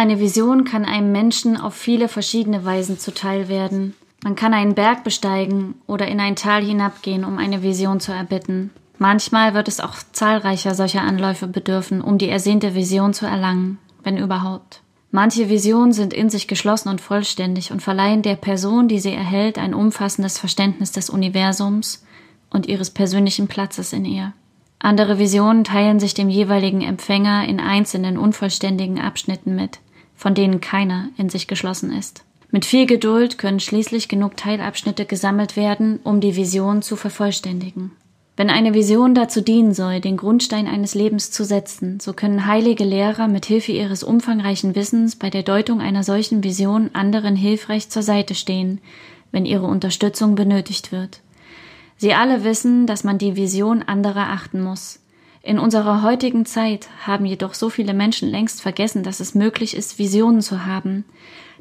Eine Vision kann einem Menschen auf viele verschiedene Weisen zuteil werden. Man kann einen Berg besteigen oder in ein Tal hinabgehen, um eine Vision zu erbitten. Manchmal wird es auch zahlreicher solcher Anläufe bedürfen, um die ersehnte Vision zu erlangen, wenn überhaupt. Manche Visionen sind in sich geschlossen und vollständig und verleihen der Person, die sie erhält, ein umfassendes Verständnis des Universums und ihres persönlichen Platzes in ihr. Andere Visionen teilen sich dem jeweiligen Empfänger in einzelnen unvollständigen Abschnitten mit, von denen keiner in sich geschlossen ist. Mit viel Geduld können schließlich genug Teilabschnitte gesammelt werden, um die Vision zu vervollständigen. Wenn eine Vision dazu dienen soll, den Grundstein eines Lebens zu setzen, so können heilige Lehrer mit Hilfe ihres umfangreichen Wissens bei der Deutung einer solchen Vision anderen hilfreich zur Seite stehen, wenn ihre Unterstützung benötigt wird. Sie alle wissen, dass man die Vision anderer achten muss. In unserer heutigen Zeit haben jedoch so viele Menschen längst vergessen, dass es möglich ist, Visionen zu haben,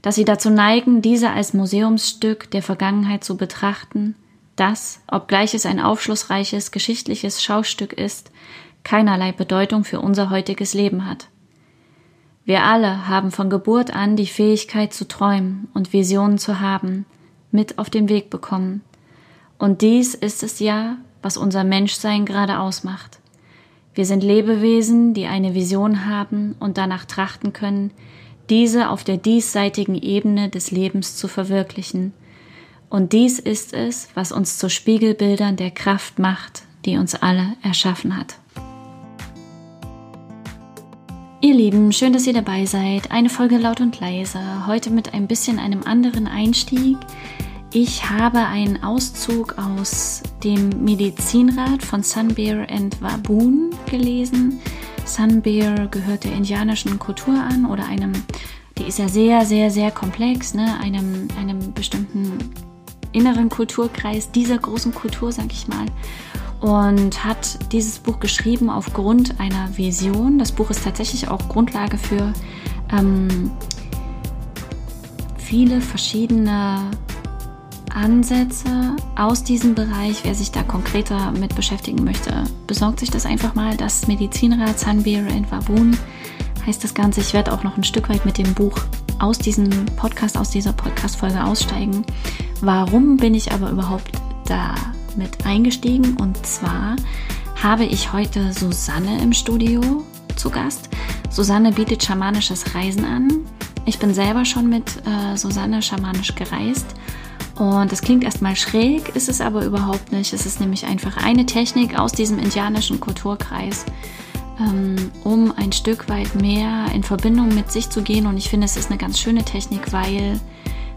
dass sie dazu neigen, diese als Museumsstück der Vergangenheit zu betrachten, das, obgleich es ein aufschlussreiches geschichtliches Schaustück ist, keinerlei Bedeutung für unser heutiges Leben hat. Wir alle haben von Geburt an die Fähigkeit zu träumen und Visionen zu haben, mit auf den Weg bekommen. Und dies ist es ja, was unser Menschsein gerade ausmacht. Wir sind Lebewesen, die eine Vision haben und danach trachten können, diese auf der diesseitigen Ebene des Lebens zu verwirklichen. Und dies ist es, was uns zu Spiegelbildern der Kraft macht, die uns alle erschaffen hat. Ihr Lieben, schön, dass ihr dabei seid. Eine Folge laut und leise. Heute mit ein bisschen einem anderen Einstieg. Ich habe einen Auszug aus dem Medizinrat von Sunbear and Waboon gelesen. Sunbear gehört der indianischen Kultur an oder einem, die ist ja sehr, sehr, sehr komplex, ne? einem, einem bestimmten inneren Kulturkreis dieser großen Kultur, sag ich mal. Und hat dieses Buch geschrieben aufgrund einer Vision. Das Buch ist tatsächlich auch Grundlage für ähm, viele verschiedene Ansätze aus diesem Bereich. Wer sich da konkreter mit beschäftigen möchte, besorgt sich das einfach mal. Das Medizinrat Sunbeer and Waboon heißt das Ganze. Ich werde auch noch ein Stück weit mit dem Buch aus diesem Podcast, aus dieser Podcast-Folge aussteigen. Warum bin ich aber überhaupt da mit eingestiegen? Und zwar habe ich heute Susanne im Studio zu Gast. Susanne bietet schamanisches Reisen an. Ich bin selber schon mit äh, Susanne schamanisch gereist und das klingt erstmal schräg, ist es aber überhaupt nicht. Es ist nämlich einfach eine Technik aus diesem indianischen Kulturkreis, ähm, um ein Stück weit mehr in Verbindung mit sich zu gehen. Und ich finde, es ist eine ganz schöne Technik, weil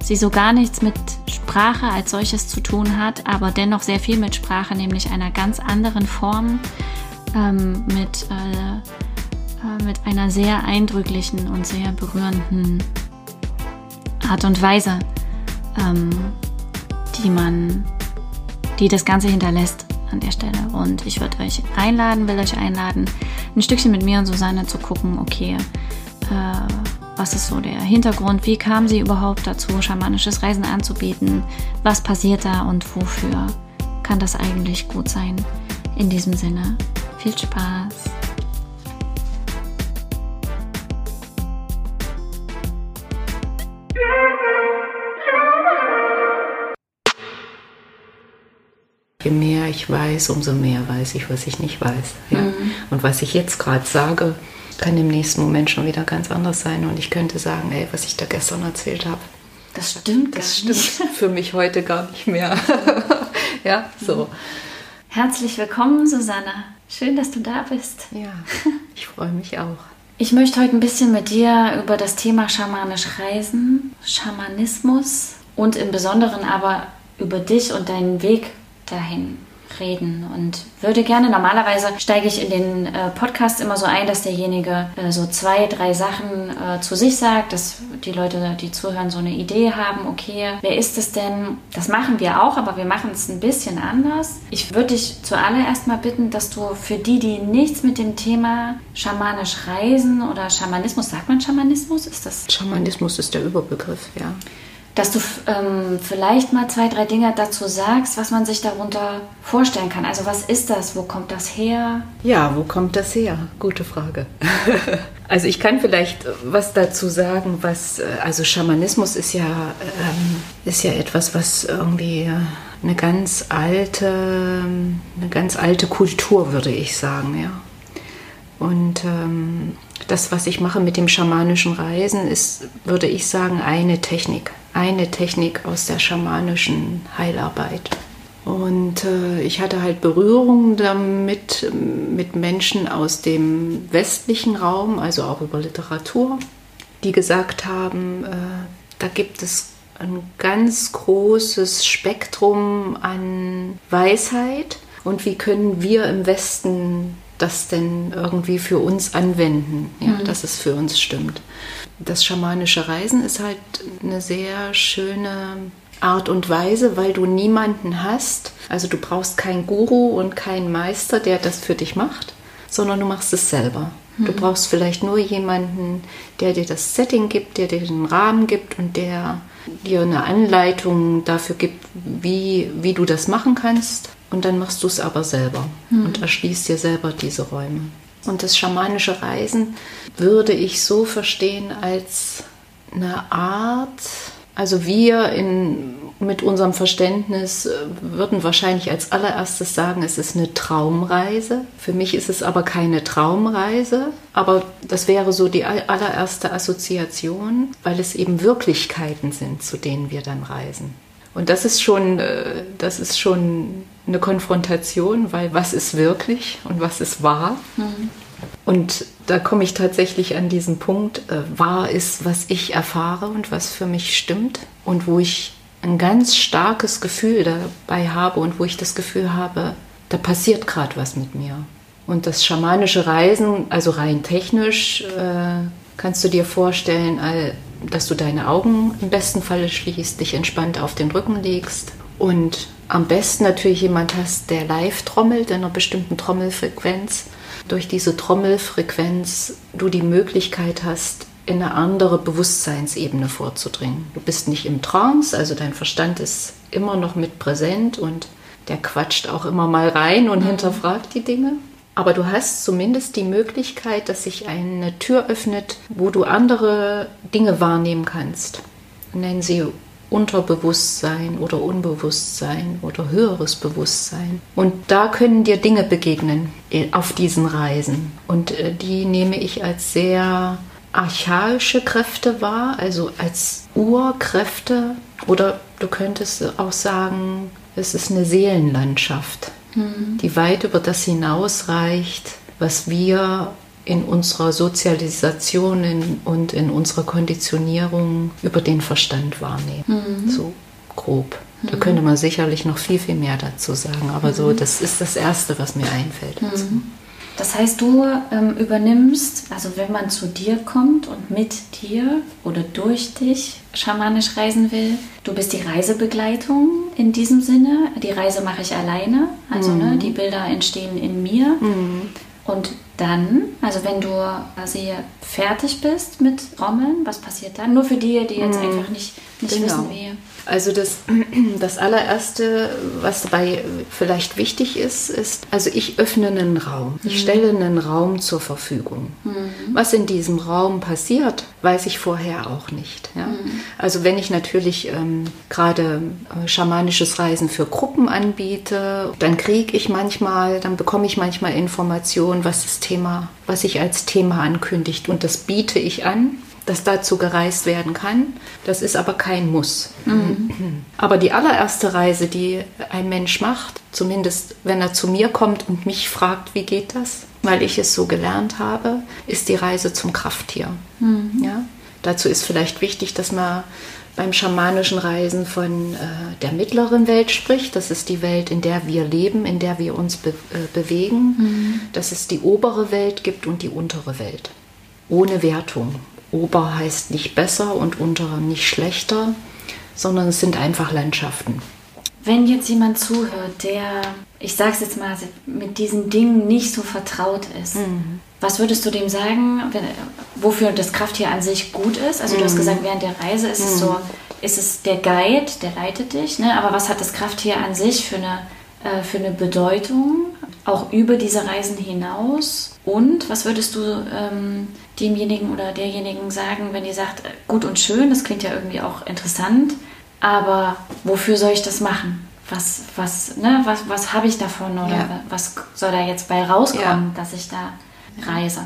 sie so gar nichts mit Sprache als solches zu tun hat, aber dennoch sehr viel mit Sprache, nämlich einer ganz anderen Form, ähm, mit, äh, äh, mit einer sehr eindrücklichen und sehr berührenden Art und Weise. Ähm, die man, die das Ganze hinterlässt an der Stelle. Und ich würde euch einladen, will euch einladen, ein Stückchen mit mir und Susanne zu gucken, okay, äh, was ist so der Hintergrund, wie kam sie überhaupt dazu, schamanisches Reisen anzubieten, was passiert da und wofür kann das eigentlich gut sein. In diesem Sinne, viel Spaß! Je mehr ich weiß, umso mehr weiß ich, was ich nicht weiß. Ja? Mhm. Und was ich jetzt gerade sage, kann im nächsten Moment schon wieder ganz anders sein. Und ich könnte sagen, ey, was ich da gestern erzählt habe. Das stimmt, das stimmt für mich heute gar nicht mehr. ja, so. Herzlich willkommen, Susanne. Schön, dass du da bist. Ja, ich freue mich auch. Ich möchte heute ein bisschen mit dir über das Thema schamanisch Reisen, Schamanismus und im Besonderen aber über dich und deinen Weg dahin reden und würde gerne, normalerweise steige ich in den äh, Podcast immer so ein, dass derjenige äh, so zwei, drei Sachen äh, zu sich sagt, dass die Leute, die zuhören, so eine Idee haben, okay, wer ist es denn? Das machen wir auch, aber wir machen es ein bisschen anders. Ich würde dich zuallererst mal bitten, dass du für die, die nichts mit dem Thema schamanisch reisen oder Schamanismus, sagt man Schamanismus? Ist das? Schamanismus ist der Überbegriff, ja dass du ähm, vielleicht mal zwei, drei Dinge dazu sagst, was man sich darunter vorstellen kann. Also was ist das? Wo kommt das her? Ja, wo kommt das her? Gute Frage. also ich kann vielleicht was dazu sagen, was, äh, also Schamanismus ist ja, ähm, ist ja etwas, was irgendwie eine ganz alte, eine ganz alte Kultur, würde ich sagen, ja. Und ähm, das, was ich mache mit dem schamanischen Reisen, ist, würde ich sagen, eine Technik. Eine Technik aus der schamanischen Heilarbeit. Und äh, ich hatte halt Berührungen damit mit Menschen aus dem westlichen Raum, also auch über Literatur, die gesagt haben, äh, da gibt es ein ganz großes Spektrum an Weisheit und wie können wir im Westen das denn irgendwie für uns anwenden, ja, mhm. dass es für uns stimmt. Das schamanische Reisen ist halt eine sehr schöne Art und Weise, weil du niemanden hast. Also du brauchst keinen Guru und keinen Meister, der das für dich macht, sondern du machst es selber. Mhm. Du brauchst vielleicht nur jemanden, der dir das Setting gibt, der dir den Rahmen gibt und der dir eine Anleitung dafür gibt, wie, wie du das machen kannst. Und dann machst du es aber selber mhm. und erschließt dir selber diese Räume. Und das schamanische Reisen würde ich so verstehen als eine Art, also wir in, mit unserem Verständnis äh, würden wahrscheinlich als allererstes sagen, es ist eine Traumreise. Für mich ist es aber keine Traumreise, aber das wäre so die allererste Assoziation, weil es eben Wirklichkeiten sind, zu denen wir dann reisen. Und das ist schon, äh, das ist schon eine Konfrontation, weil was ist wirklich und was ist wahr? Mhm. Und da komme ich tatsächlich an diesen Punkt, äh, wahr ist, was ich erfahre und was für mich stimmt und wo ich ein ganz starkes Gefühl dabei habe und wo ich das Gefühl habe, da passiert gerade was mit mir. Und das schamanische Reisen, also rein technisch, äh, kannst du dir vorstellen, dass du deine Augen im besten Falle schließt, dich entspannt auf den Rücken legst und am besten natürlich jemand hast, der live trommelt in einer bestimmten Trommelfrequenz. Durch diese Trommelfrequenz du die Möglichkeit hast, in eine andere Bewusstseinsebene vorzudringen. Du bist nicht im Trance, also dein Verstand ist immer noch mit präsent und der quatscht auch immer mal rein und mhm. hinterfragt die Dinge. Aber du hast zumindest die Möglichkeit, dass sich eine Tür öffnet, wo du andere Dinge wahrnehmen kannst. Nennen sie Unterbewusstsein oder Unbewusstsein oder höheres Bewusstsein. Und da können dir Dinge begegnen auf diesen Reisen. Und äh, die nehme ich als sehr archaische Kräfte wahr, also als Urkräfte. Oder du könntest auch sagen, es ist eine Seelenlandschaft, mhm. die weit über das hinausreicht, was wir in unserer Sozialisation in, und in unserer Konditionierung über den Verstand wahrnehmen. Mhm. So grob. Da mhm. könnte man sicherlich noch viel, viel mehr dazu sagen. Aber mhm. so, das ist das Erste, was mir einfällt. Mhm. Das heißt, du ähm, übernimmst, also wenn man zu dir kommt und mit dir oder durch dich schamanisch reisen will, du bist die Reisebegleitung in diesem Sinne. Die Reise mache ich alleine, also ne, mhm. die Bilder entstehen in mir. Und dann, also wenn du quasi fertig bist mit Rommeln, was passiert dann? Nur für die, die jetzt mhm. einfach nicht, nicht genau. wissen, wie. Also das, das allererste, was dabei vielleicht wichtig ist, ist, also ich öffne einen Raum. Ich mhm. stelle einen Raum zur Verfügung. Mhm. Was in diesem Raum passiert, weiß ich vorher auch nicht. Ja? Mhm. Also wenn ich natürlich ähm, gerade äh, schamanisches Reisen für Gruppen anbiete, dann kriege ich manchmal, dann bekomme ich manchmal Informationen, was das Thema, was sich als Thema ankündigt und das biete ich an dass dazu gereist werden kann. Das ist aber kein Muss. Mhm. Aber die allererste Reise, die ein Mensch macht, zumindest wenn er zu mir kommt und mich fragt, wie geht das, weil ich es so gelernt habe, ist die Reise zum Krafttier. Mhm. Ja? Dazu ist vielleicht wichtig, dass man beim schamanischen Reisen von äh, der mittleren Welt spricht. Das ist die Welt, in der wir leben, in der wir uns be äh, bewegen. Mhm. Dass es die obere Welt gibt und die untere Welt. Ohne Wertung. Ober heißt nicht besser und unter nicht schlechter, sondern es sind einfach Landschaften. Wenn jetzt jemand zuhört, der, ich sag's jetzt mal, mit diesen Dingen nicht so vertraut ist, mhm. was würdest du dem sagen, wenn, wofür das Krafttier an sich gut ist? Also, du hast mhm. gesagt, während der Reise ist mhm. es so ist es der Guide, der leitet dich, ne? aber was hat das Krafttier an sich für eine, äh, für eine Bedeutung, auch über diese Reisen hinaus? Und was würdest du ähm, demjenigen oder derjenigen sagen, wenn die sagt, gut und schön, das klingt ja irgendwie auch interessant, aber wofür soll ich das machen? Was, was, ne, was, was habe ich davon oder ja. was soll da jetzt bei rauskommen, ja. dass ich da reise?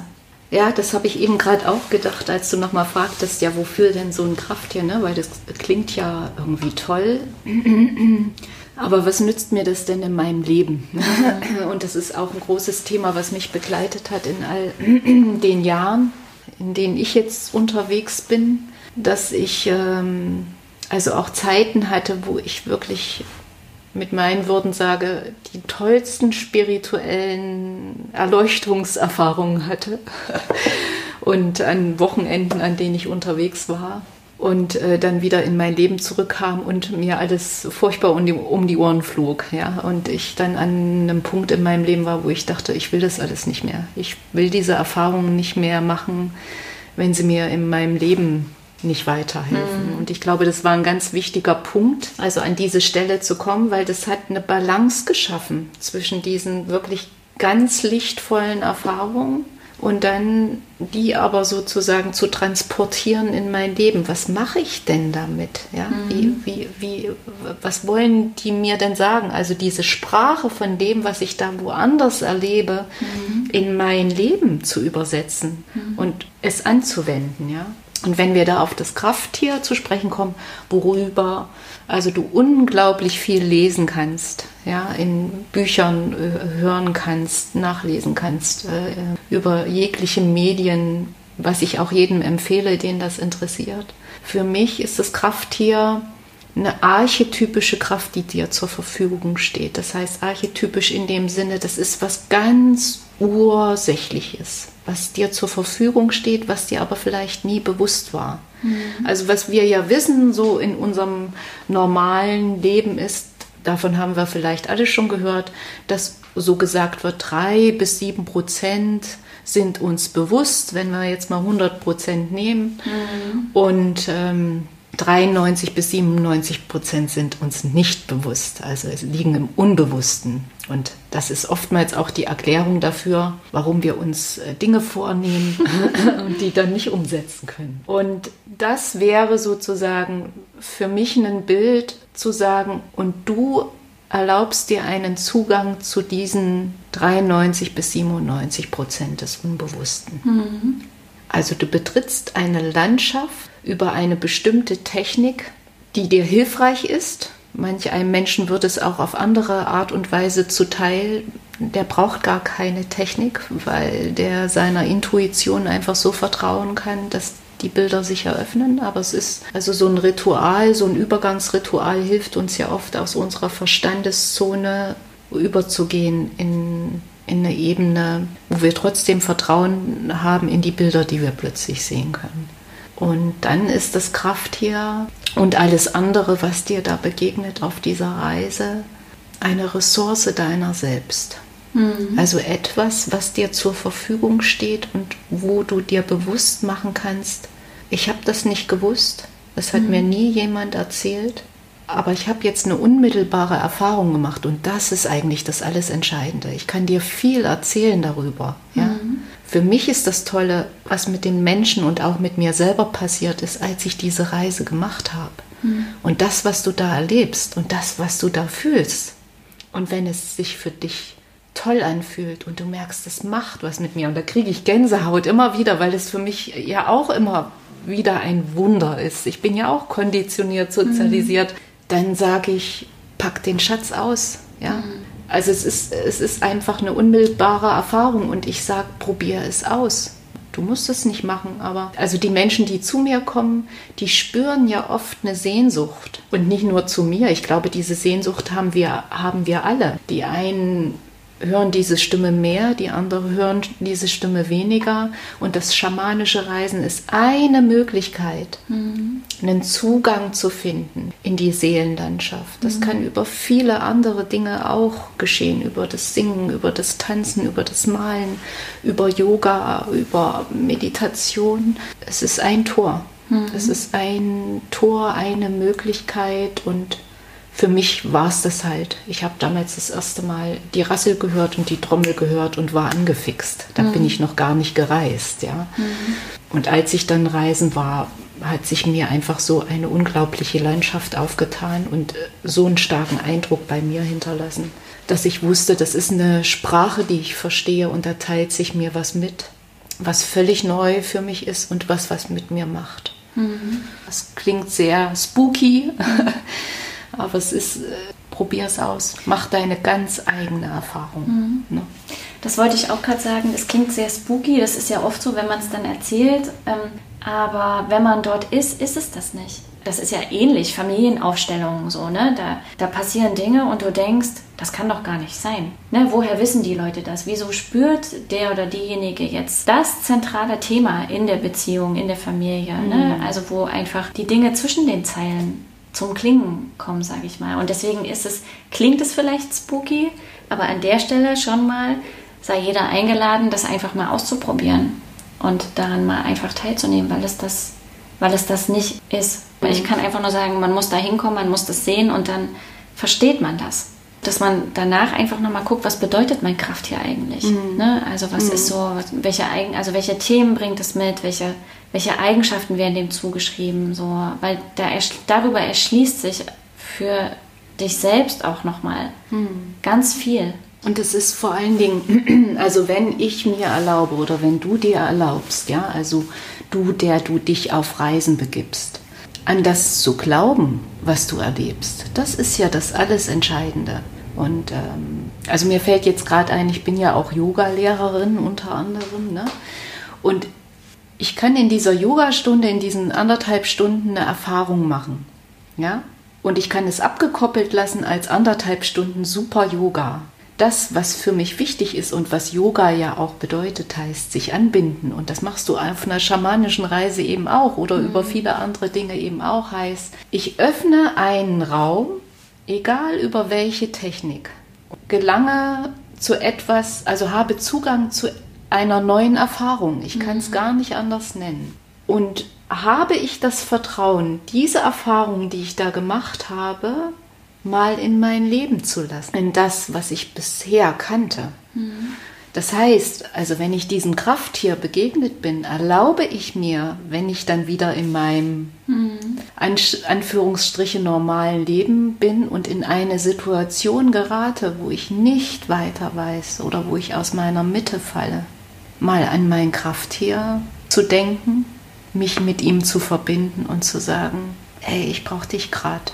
Ja, das habe ich eben gerade auch gedacht, als du nochmal fragtest, ja, wofür denn so ein Krafttier, ne? Weil das klingt ja irgendwie toll. Aber was nützt mir das denn in meinem Leben? Und das ist auch ein großes Thema, was mich begleitet hat in all den Jahren, in denen ich jetzt unterwegs bin, dass ich ähm, also auch Zeiten hatte, wo ich wirklich mit meinen Worten sage, die tollsten spirituellen Erleuchtungserfahrungen hatte. Und an Wochenenden, an denen ich unterwegs war und äh, dann wieder in mein Leben zurückkam und mir alles furchtbar um die, um die Ohren flog. Ja? Und ich dann an einem Punkt in meinem Leben war, wo ich dachte, ich will das alles nicht mehr. Ich will diese Erfahrungen nicht mehr machen, wenn sie mir in meinem Leben nicht weiterhelfen. Mhm. Und ich glaube, das war ein ganz wichtiger Punkt, also an diese Stelle zu kommen, weil das hat eine Balance geschaffen zwischen diesen wirklich ganz lichtvollen Erfahrungen und dann die aber sozusagen zu transportieren in mein Leben. Was mache ich denn damit? Ja? Mhm. Wie, wie, wie, was wollen die mir denn sagen? Also diese Sprache von dem, was ich da woanders erlebe, mhm. in mein Leben zu übersetzen mhm. und es anzuwenden. Ja? Und wenn wir da auf das Krafttier zu sprechen kommen, worüber also du unglaublich viel lesen kannst, ja, in Büchern äh, hören kannst, nachlesen kannst, äh, über jegliche Medien, was ich auch jedem empfehle, den das interessiert. Für mich ist das Krafttier eine archetypische Kraft, die dir zur Verfügung steht. Das heißt archetypisch in dem Sinne, das ist was ganz Ursächliches, was dir zur Verfügung steht, was dir aber vielleicht nie bewusst war. Mhm. Also was wir ja wissen, so in unserem normalen Leben ist, davon haben wir vielleicht alle schon gehört, dass so gesagt wird, drei bis sieben Prozent sind uns bewusst, wenn wir jetzt mal 100 Prozent nehmen. Mhm. Und ähm, 93 bis 97 Prozent sind uns nicht bewusst, also es liegen im Unbewussten. Und das ist oftmals auch die Erklärung dafür, warum wir uns äh, Dinge vornehmen und die dann nicht umsetzen können. Und das wäre sozusagen für mich ein Bild zu sagen, und du erlaubst dir einen Zugang zu diesen 93 bis 97 Prozent des Unbewussten. Mhm. Also du betrittst eine Landschaft über eine bestimmte Technik, die dir hilfreich ist. Manch einem Menschen wird es auch auf andere Art und Weise zuteil. Der braucht gar keine Technik, weil der seiner Intuition einfach so vertrauen kann, dass die Bilder sich eröffnen. Aber es ist also so ein Ritual, so ein Übergangsritual hilft uns ja oft aus unserer Verstandeszone überzugehen in in eine Ebene, wo wir trotzdem Vertrauen haben in die Bilder, die wir plötzlich sehen können. Und dann ist das Krafttier und alles andere, was dir da begegnet auf dieser Reise, eine Ressource deiner selbst. Mhm. Also etwas, was dir zur Verfügung steht und wo du dir bewusst machen kannst, ich habe das nicht gewusst, das hat mhm. mir nie jemand erzählt, aber ich habe jetzt eine unmittelbare Erfahrung gemacht und das ist eigentlich das alles Entscheidende. Ich kann dir viel erzählen darüber. Ja? Mhm. Für mich ist das Tolle, was mit den Menschen und auch mit mir selber passiert ist, als ich diese Reise gemacht habe. Mhm. Und das, was du da erlebst und das, was du da fühlst. Und wenn es sich für dich toll anfühlt und du merkst, es macht was mit mir und da kriege ich Gänsehaut immer wieder, weil es für mich ja auch immer wieder ein Wunder ist. Ich bin ja auch konditioniert, sozialisiert. Mhm dann sage ich, pack den Schatz aus. Ja? Mhm. Also es ist, es ist einfach eine unmittelbare Erfahrung und ich sage, probier es aus. Du musst es nicht machen, aber also die Menschen, die zu mir kommen, die spüren ja oft eine Sehnsucht und nicht nur zu mir. Ich glaube, diese Sehnsucht haben wir haben wir alle. Die einen hören diese Stimme mehr, die anderen hören diese Stimme weniger. Und das schamanische Reisen ist eine Möglichkeit, mhm. einen Zugang zu finden in die Seelenlandschaft. Das mhm. kann über viele andere Dinge auch geschehen, über das Singen, über das Tanzen, über das Malen, über Yoga, über Meditation. Es ist ein Tor. Mhm. Das ist ein Tor, eine Möglichkeit und für mich war es das halt. Ich habe damals das erste Mal die Rassel gehört und die Trommel gehört und war angefixt. Da mhm. bin ich noch gar nicht gereist, ja. Mhm. Und als ich dann reisen war, hat sich mir einfach so eine unglaubliche Landschaft aufgetan und äh, so einen starken Eindruck bei mir hinterlassen, dass ich wusste, das ist eine Sprache, die ich verstehe und da teilt sich mir was mit, was völlig neu für mich ist und was was mit mir macht. Mhm. Das klingt sehr spooky, aber es ist, äh, probier es aus, mach deine ganz eigene Erfahrung. Mhm. Ne? Das wollte ich auch gerade sagen, es klingt sehr spooky, das ist ja oft so, wenn man es dann erzählt, ähm, aber wenn man dort ist, ist es das nicht. Das ist ja ähnlich, Familienaufstellungen so, ne? Da, da passieren Dinge und du denkst, das kann doch gar nicht sein. Ne? Woher wissen die Leute das? Wieso spürt der oder diejenige jetzt das zentrale Thema in der Beziehung, in der Familie? Ne? Mhm. Ne? Also wo einfach die Dinge zwischen den Zeilen zum Klingen kommen, sage ich mal. Und deswegen ist es, klingt es vielleicht spooky, aber an der Stelle schon mal sei jeder eingeladen, das einfach mal auszuprobieren und daran mal einfach teilzunehmen, weil es das, weil es das nicht ist. Ich kann einfach nur sagen, man muss da hinkommen, man muss das sehen und dann versteht man das. Dass man danach einfach nochmal guckt, was bedeutet mein Kraft hier eigentlich? Mhm. Ne? Also was mhm. ist so, welche also welche Themen bringt es mit, welche, welche Eigenschaften werden dem zugeschrieben, so, weil da, darüber erschließt sich für dich selbst auch nochmal mhm. ganz viel. Und es ist vor allen Dingen, also wenn ich mir erlaube oder wenn du dir erlaubst, ja, also du, der du dich auf Reisen begibst, an das zu glauben, was du erlebst, das ist ja das alles Entscheidende. Und ähm, also mir fällt jetzt gerade ein, ich bin ja auch Yoga-Lehrerin unter anderem, ne? Und ich kann in dieser Yogastunde, in diesen anderthalb Stunden eine Erfahrung machen, ja? Und ich kann es abgekoppelt lassen als anderthalb Stunden super Yoga das, was für mich wichtig ist und was Yoga ja auch bedeutet, heißt sich anbinden. Und das machst du auf einer schamanischen Reise eben auch oder mhm. über viele andere Dinge eben auch heißt, ich öffne einen Raum, egal über welche Technik, gelange zu etwas, also habe Zugang zu einer neuen Erfahrung. Ich kann es mhm. gar nicht anders nennen. Und habe ich das Vertrauen, diese Erfahrung, die ich da gemacht habe, mal in mein Leben zu lassen, in das, was ich bisher kannte. Mhm. Das heißt, also wenn ich diesem Krafttier begegnet bin, erlaube ich mir, wenn ich dann wieder in meinem mhm. Anführungsstriche normalen Leben bin und in eine Situation gerate, wo ich nicht weiter weiß oder wo ich aus meiner Mitte falle, mal an mein Krafttier zu denken, mich mit ihm zu verbinden und zu sagen, hey, ich brauche dich gerade.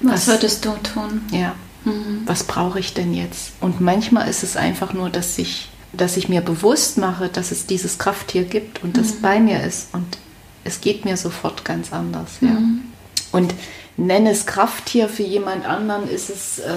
Was, würdest du tun? Ja. Mhm. Was brauche ich denn jetzt? Und manchmal ist es einfach nur, dass ich, dass ich mir bewusst mache, dass es dieses Krafttier gibt und das mhm. bei mir ist. Und es geht mir sofort ganz anders. Ja. Mhm. Und nenne es Krafttier für jemand anderen, ist es äh,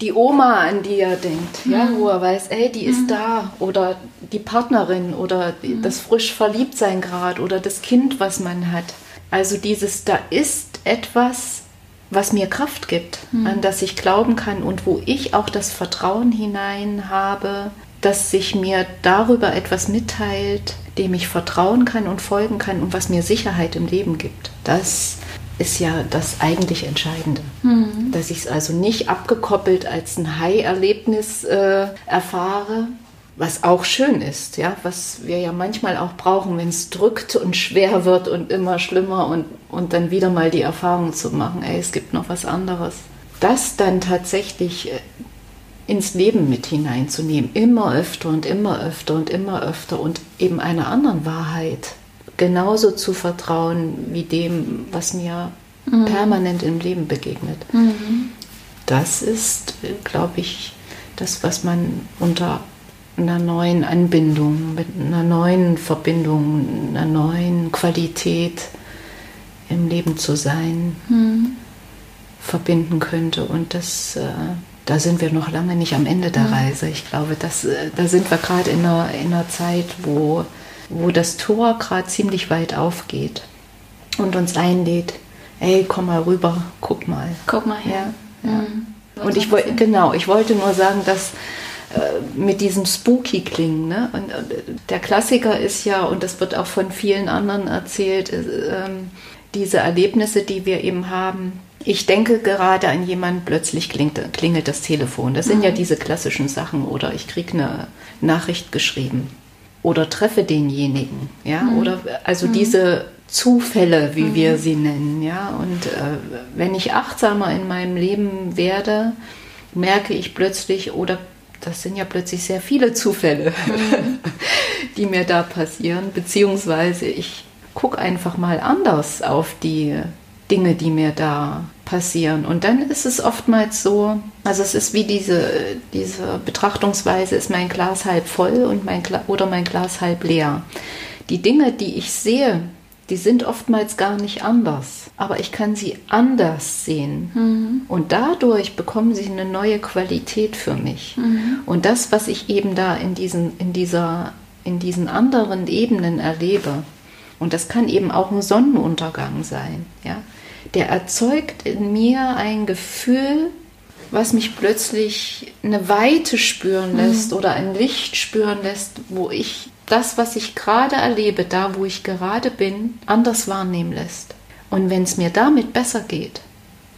die Oma, an die er denkt, ja, mhm. wo er weiß, ey, die ist mhm. da. Oder die Partnerin oder mhm. das frisch Verliebtsein gerade oder das Kind, was man hat. Also dieses, da ist etwas, was mir Kraft gibt, mhm. an das ich glauben kann und wo ich auch das Vertrauen hinein habe, dass sich mir darüber etwas mitteilt, dem ich vertrauen kann und folgen kann und was mir Sicherheit im Leben gibt. Das ist ja das eigentlich Entscheidende. Mhm. Dass ich es also nicht abgekoppelt als ein High-Erlebnis äh, erfahre, was auch schön ist, ja, was wir ja manchmal auch brauchen, wenn es drückt und schwer wird und immer schlimmer und, und dann wieder mal die Erfahrung zu machen, ey, es gibt noch was anderes. Das dann tatsächlich äh, ins Leben mit hineinzunehmen, immer öfter und immer öfter und immer öfter und eben einer anderen Wahrheit genauso zu vertrauen wie dem, was mir mhm. permanent im Leben begegnet. Mhm. Das ist, glaube ich, das, was man unter einer neuen Anbindung, mit einer neuen Verbindung, einer neuen Qualität im Leben zu sein, mhm. verbinden könnte. Und das, äh, da sind wir noch lange nicht am Ende der mhm. Reise. Ich glaube, das, äh, da sind wir gerade in einer, in einer Zeit, wo, wo das Tor gerade ziemlich weit aufgeht und uns einlädt, ey, komm mal rüber, guck mal. Guck mal her. Ja, ja. Mhm. Und ich wollte, genau, ich wollte nur sagen, dass äh, mit diesem Spooky klingen. Ne? Und, äh, der Klassiker ist ja, und das wird auch von vielen anderen erzählt, äh, ähm, diese Erlebnisse, die wir eben haben. Ich denke gerade an jemanden, plötzlich klingelt, klingelt das Telefon. Das sind mhm. ja diese klassischen Sachen. Oder ich kriege eine Nachricht geschrieben. Oder treffe denjenigen. Ja? Mhm. Oder also mhm. diese Zufälle, wie mhm. wir sie nennen. Ja? Und äh, wenn ich achtsamer in meinem Leben werde, merke ich plötzlich, oder das sind ja plötzlich sehr viele Zufälle, mhm. die mir da passieren, beziehungsweise ich gucke einfach mal anders auf die Dinge, die mir da passieren. Und dann ist es oftmals so, also es ist wie diese, diese Betrachtungsweise, ist mein Glas halb voll und mein Gla oder mein Glas halb leer. Die Dinge, die ich sehe, die sind oftmals gar nicht anders, aber ich kann sie anders sehen. Mhm. Und dadurch bekommen sie eine neue Qualität für mich. Mhm. Und das, was ich eben da in diesen, in dieser, in diesen anderen Ebenen erlebe, und das kann eben auch ein Sonnenuntergang sein, ja, der erzeugt in mir ein Gefühl, was mich plötzlich eine Weite spüren lässt mhm. oder ein Licht spüren lässt, wo ich das, was ich gerade erlebe, da wo ich gerade bin, anders wahrnehmen lässt. Und wenn es mir damit besser geht,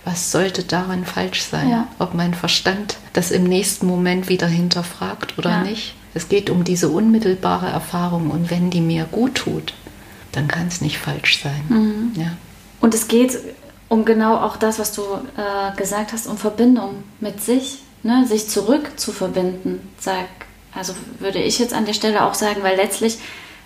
was sollte daran falsch sein? Ja. Ob mein Verstand das im nächsten Moment wieder hinterfragt oder ja. nicht? Es geht um diese unmittelbare Erfahrung und wenn die mir gut tut, dann kann es nicht falsch sein. Mhm. Ja. Und es geht um genau auch das, was du äh, gesagt hast, um Verbindung mit sich, ne? sich zurück zu verbinden. Sag, also würde ich jetzt an der Stelle auch sagen, weil letztlich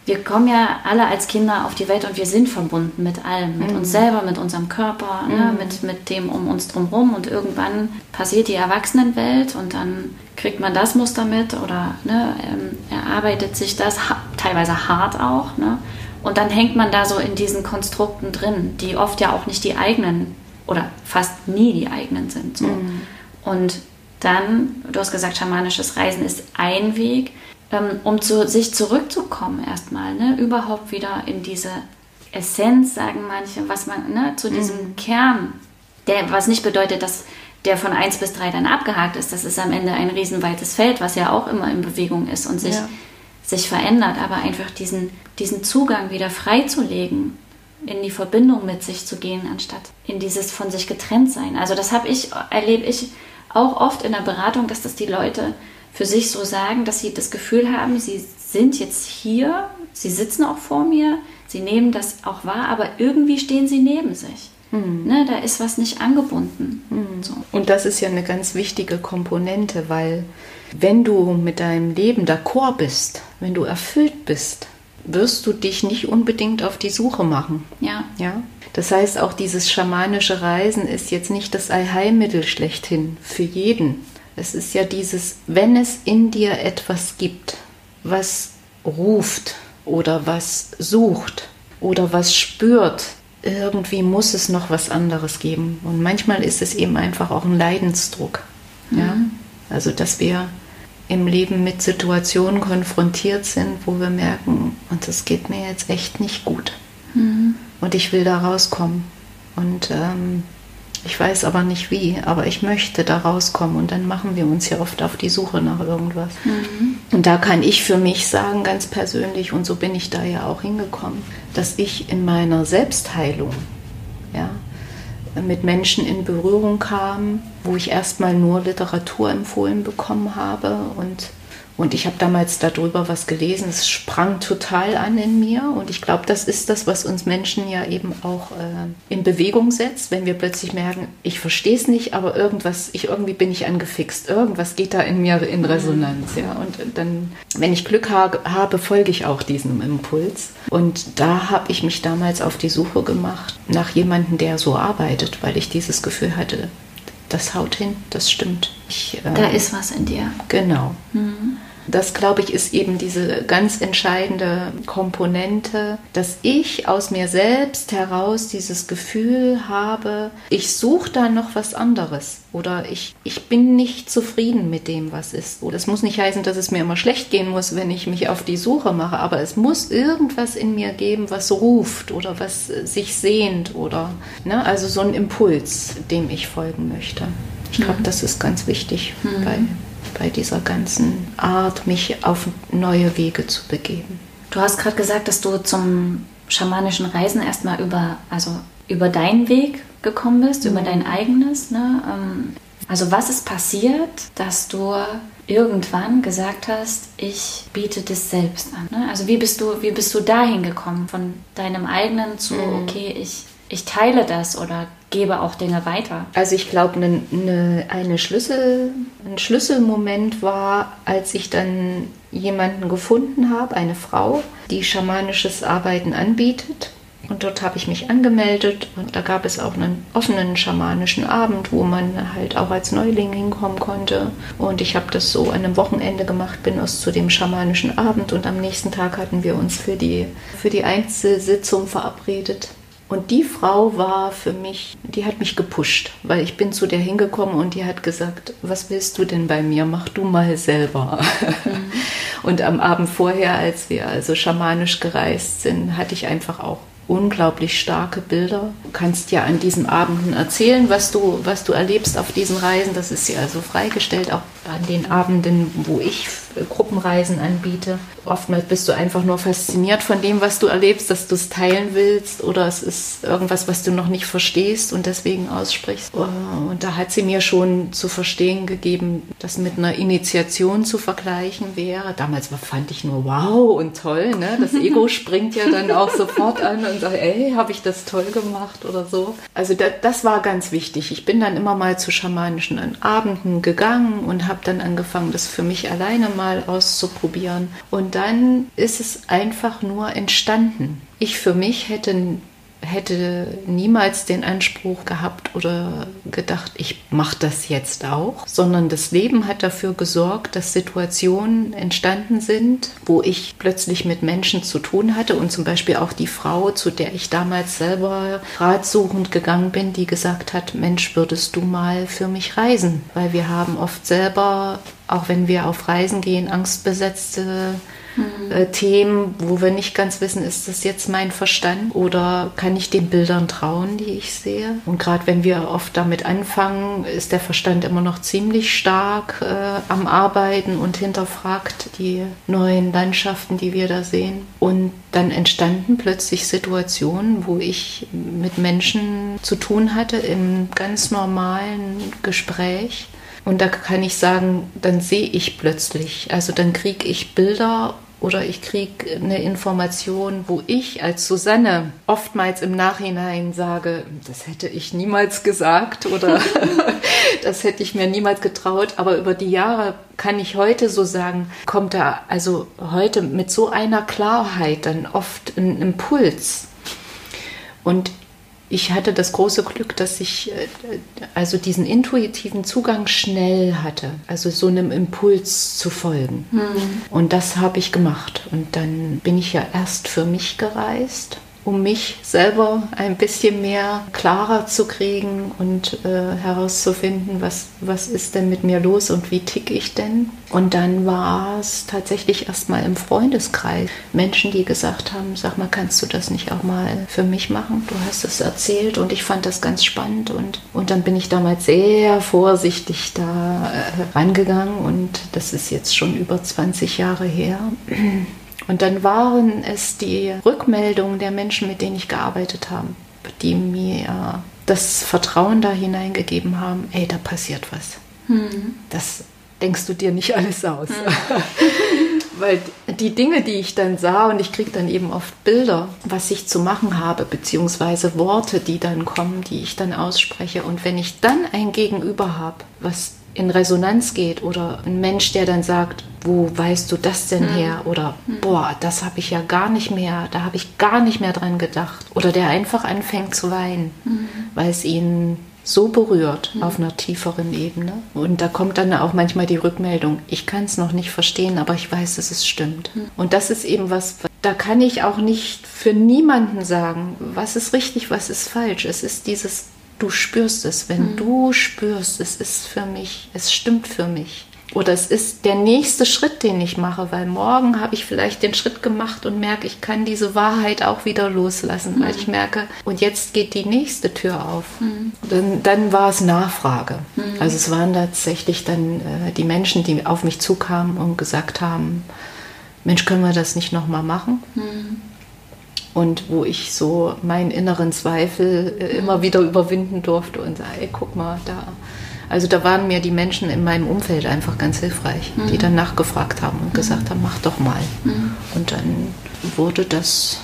wir kommen ja alle als Kinder auf die Welt und wir sind verbunden mit allem, mit mhm. uns selber, mit unserem Körper, ne, mhm. ne, mit, mit dem um uns drumherum und irgendwann passiert die Erwachsenenwelt und dann kriegt man das Muster mit oder ne, ähm, erarbeitet sich das teilweise hart auch ne, und dann hängt man da so in diesen Konstrukten drin, die oft ja auch nicht die eigenen oder fast nie die eigenen sind. So. Mhm. Und dann, du hast gesagt, schamanisches Reisen ist ein Weg, ähm, um zu sich zurückzukommen erstmal, ne? überhaupt wieder in diese Essenz, sagen manche, was man, ne? zu diesem mhm. Kern, der, was nicht bedeutet, dass der von 1 bis 3 dann abgehakt ist. Das ist am Ende ein riesenweites Feld, was ja auch immer in Bewegung ist und sich, ja. sich verändert, aber einfach diesen, diesen Zugang wieder freizulegen, in die Verbindung mit sich zu gehen, anstatt in dieses von sich getrennt sein. Also das habe ich, erlebe ich auch oft in der Beratung, dass das die Leute für sich so sagen, dass sie das Gefühl haben, sie sind jetzt hier, sie sitzen auch vor mir, sie nehmen das auch wahr, aber irgendwie stehen sie neben sich. Mhm. Ne, da ist was nicht angebunden. Mhm. So. Und das ist ja eine ganz wichtige Komponente, weil wenn du mit deinem Leben d'accord bist, wenn du erfüllt bist, wirst du dich nicht unbedingt auf die Suche machen. Ja. ja? Das heißt, auch dieses schamanische Reisen ist jetzt nicht das Allheilmittel schlechthin für jeden. Es ist ja dieses, wenn es in dir etwas gibt, was ruft oder was sucht oder was spürt, irgendwie muss es noch was anderes geben. Und manchmal ist es eben einfach auch ein Leidensdruck. Mhm. Ja? Also, dass wir im Leben mit Situationen konfrontiert sind, wo wir merken, und das geht mir jetzt echt nicht gut. Mhm. Und ich will da rauskommen. Und ähm, ich weiß aber nicht wie, aber ich möchte da rauskommen und dann machen wir uns ja oft auf die Suche nach irgendwas. Mhm. Und da kann ich für mich sagen, ganz persönlich, und so bin ich da ja auch hingekommen, dass ich in meiner Selbstheilung, ja, mit Menschen in Berührung kam, wo ich erstmal nur Literatur empfohlen bekommen habe und und ich habe damals darüber was gelesen, es sprang total an in mir. Und ich glaube, das ist das, was uns Menschen ja eben auch äh, in Bewegung setzt, wenn wir plötzlich merken, ich verstehe es nicht, aber irgendwas, ich irgendwie bin ich angefixt, irgendwas geht da in mir in Resonanz. Ja? Und dann, wenn ich Glück ha habe, folge ich auch diesem Impuls. Und da habe ich mich damals auf die Suche gemacht nach jemandem, der so arbeitet, weil ich dieses Gefühl hatte, das haut hin, das stimmt. Ich, äh, da ist was in dir. Genau. Mhm. Das, glaube ich, ist eben diese ganz entscheidende Komponente, dass ich aus mir selbst heraus dieses Gefühl habe, ich suche da noch was anderes oder ich, ich bin nicht zufrieden mit dem, was ist. Das muss nicht heißen, dass es mir immer schlecht gehen muss, wenn ich mich auf die Suche mache, aber es muss irgendwas in mir geben, was ruft oder was sich sehnt oder ne, also so ein Impuls, dem ich folgen möchte. Ich glaube, mhm. das ist ganz wichtig mhm. bei bei dieser ganzen Art, mich auf neue Wege zu begeben. Du hast gerade gesagt, dass du zum schamanischen Reisen erstmal über, also über deinen Weg gekommen bist, mhm. über dein eigenes. Ne? Ähm, also was ist passiert, dass du irgendwann gesagt hast, ich biete das selbst an? Ne? Also wie bist du, wie bist du dahin gekommen von deinem eigenen zu, mhm. okay, ich, ich teile das oder gebe auch Dinge weiter? Also ich glaube, ne, ne, eine Schlüssel, ein Schlüsselmoment war, als ich dann jemanden gefunden habe, eine Frau, die schamanisches Arbeiten anbietet und dort habe ich mich angemeldet und da gab es auch einen offenen schamanischen Abend, wo man halt auch als Neuling hinkommen konnte. Und ich habe das so an einem Wochenende gemacht, bin aus zu dem schamanischen Abend und am nächsten Tag hatten wir uns für die, für die Einzelsitzung verabredet. Und die Frau war für mich, die hat mich gepusht, weil ich bin zu der hingekommen und die hat gesagt, was willst du denn bei mir? Mach du mal selber. Mhm. Und am Abend vorher, als wir also schamanisch gereist sind, hatte ich einfach auch unglaublich starke Bilder. Du kannst ja an diesen Abenden erzählen, was du, was du erlebst auf diesen Reisen. Das ist ja also freigestellt, auch an den Abenden, wo ich Gruppenreisen anbiete. Oftmals bist du einfach nur fasziniert von dem, was du erlebst, dass du es teilen willst oder es ist irgendwas, was du noch nicht verstehst und deswegen aussprichst. Oh, und da hat sie mir schon zu verstehen gegeben, das mit einer Initiation zu vergleichen wäre. Damals fand ich nur wow und toll. Ne? Das Ego springt ja dann auch sofort an und sagt, ey, habe ich das toll gemacht oder so. Also das, das war ganz wichtig. Ich bin dann immer mal zu schamanischen Abenden gegangen und habe dann angefangen, das für mich alleine mal mal auszuprobieren. Und dann ist es einfach nur entstanden. Ich für mich hätte hätte niemals den Anspruch gehabt oder gedacht, ich mache das jetzt auch, sondern das Leben hat dafür gesorgt, dass Situationen entstanden sind, wo ich plötzlich mit Menschen zu tun hatte und zum Beispiel auch die Frau, zu der ich damals selber ratsuchend gegangen bin, die gesagt hat, Mensch, würdest du mal für mich reisen? Weil wir haben oft selber, auch wenn wir auf Reisen gehen, angstbesetzte mhm. äh, Themen, wo wir nicht ganz wissen, ist das jetzt mein Verstand oder kann ich den Bildern trauen, die ich sehe? Und gerade wenn wir oft damit anfangen, ist der Verstand immer noch ziemlich stark äh, am Arbeiten und hinterfragt die neuen Landschaften, die wir da sehen. Und dann entstanden plötzlich Situationen, wo ich mit Menschen zu tun hatte im ganz normalen Gespräch. Und da kann ich sagen, dann sehe ich plötzlich, also dann kriege ich Bilder oder ich kriege eine Information, wo ich als Susanne oftmals im Nachhinein sage, das hätte ich niemals gesagt oder das hätte ich mir niemals getraut. Aber über die Jahre kann ich heute so sagen, kommt da also heute mit so einer Klarheit dann oft ein Impuls. Und ich hatte das große Glück, dass ich äh, also diesen intuitiven Zugang schnell hatte, also so einem Impuls zu folgen. Mhm. Und das habe ich gemacht. Und dann bin ich ja erst für mich gereist um mich selber ein bisschen mehr klarer zu kriegen und äh, herauszufinden, was, was ist denn mit mir los und wie tick ich denn. Und dann war es tatsächlich erstmal im Freundeskreis Menschen, die gesagt haben, sag mal, kannst du das nicht auch mal für mich machen? Du hast es erzählt und ich fand das ganz spannend und, und dann bin ich damals sehr vorsichtig da äh, rangegangen und das ist jetzt schon über 20 Jahre her. Und dann waren es die Rückmeldungen der Menschen, mit denen ich gearbeitet habe, die mir das Vertrauen da hineingegeben haben, ey, da passiert was. Mhm. Das denkst du dir nicht alles aus. Mhm. Weil die Dinge, die ich dann sah, und ich kriege dann eben oft Bilder, was ich zu machen habe, beziehungsweise Worte, die dann kommen, die ich dann ausspreche. Und wenn ich dann ein Gegenüber habe, was in Resonanz geht oder ein Mensch, der dann sagt, wo weißt du das denn mhm. her? Oder mhm. boah, das habe ich ja gar nicht mehr, da habe ich gar nicht mehr dran gedacht. Oder der einfach anfängt zu weinen, mhm. weil es ihn so berührt auf einer tieferen Ebene. Und da kommt dann auch manchmal die Rückmeldung, ich kann es noch nicht verstehen, aber ich weiß, dass es stimmt. Und das ist eben was, da kann ich auch nicht für niemanden sagen, was ist richtig, was ist falsch. Es ist dieses Du spürst es, wenn mhm. du spürst, es ist für mich, es stimmt für mich, oder es ist der nächste Schritt, den ich mache, weil morgen habe ich vielleicht den Schritt gemacht und merke, ich kann diese Wahrheit auch wieder loslassen, mhm. weil ich merke, und jetzt geht die nächste Tür auf. Mhm. Dann, dann, war es Nachfrage. Mhm. Also es waren tatsächlich dann äh, die Menschen, die auf mich zukamen und gesagt haben, Mensch, können wir das nicht nochmal machen? Mhm. Und wo ich so meinen inneren Zweifel äh, immer wieder überwinden durfte und sage, ey, guck mal, da also da waren mir die Menschen in meinem Umfeld einfach ganz hilfreich, mhm. die dann nachgefragt haben und mhm. gesagt haben, mach doch mal. Mhm. Und dann wurde das,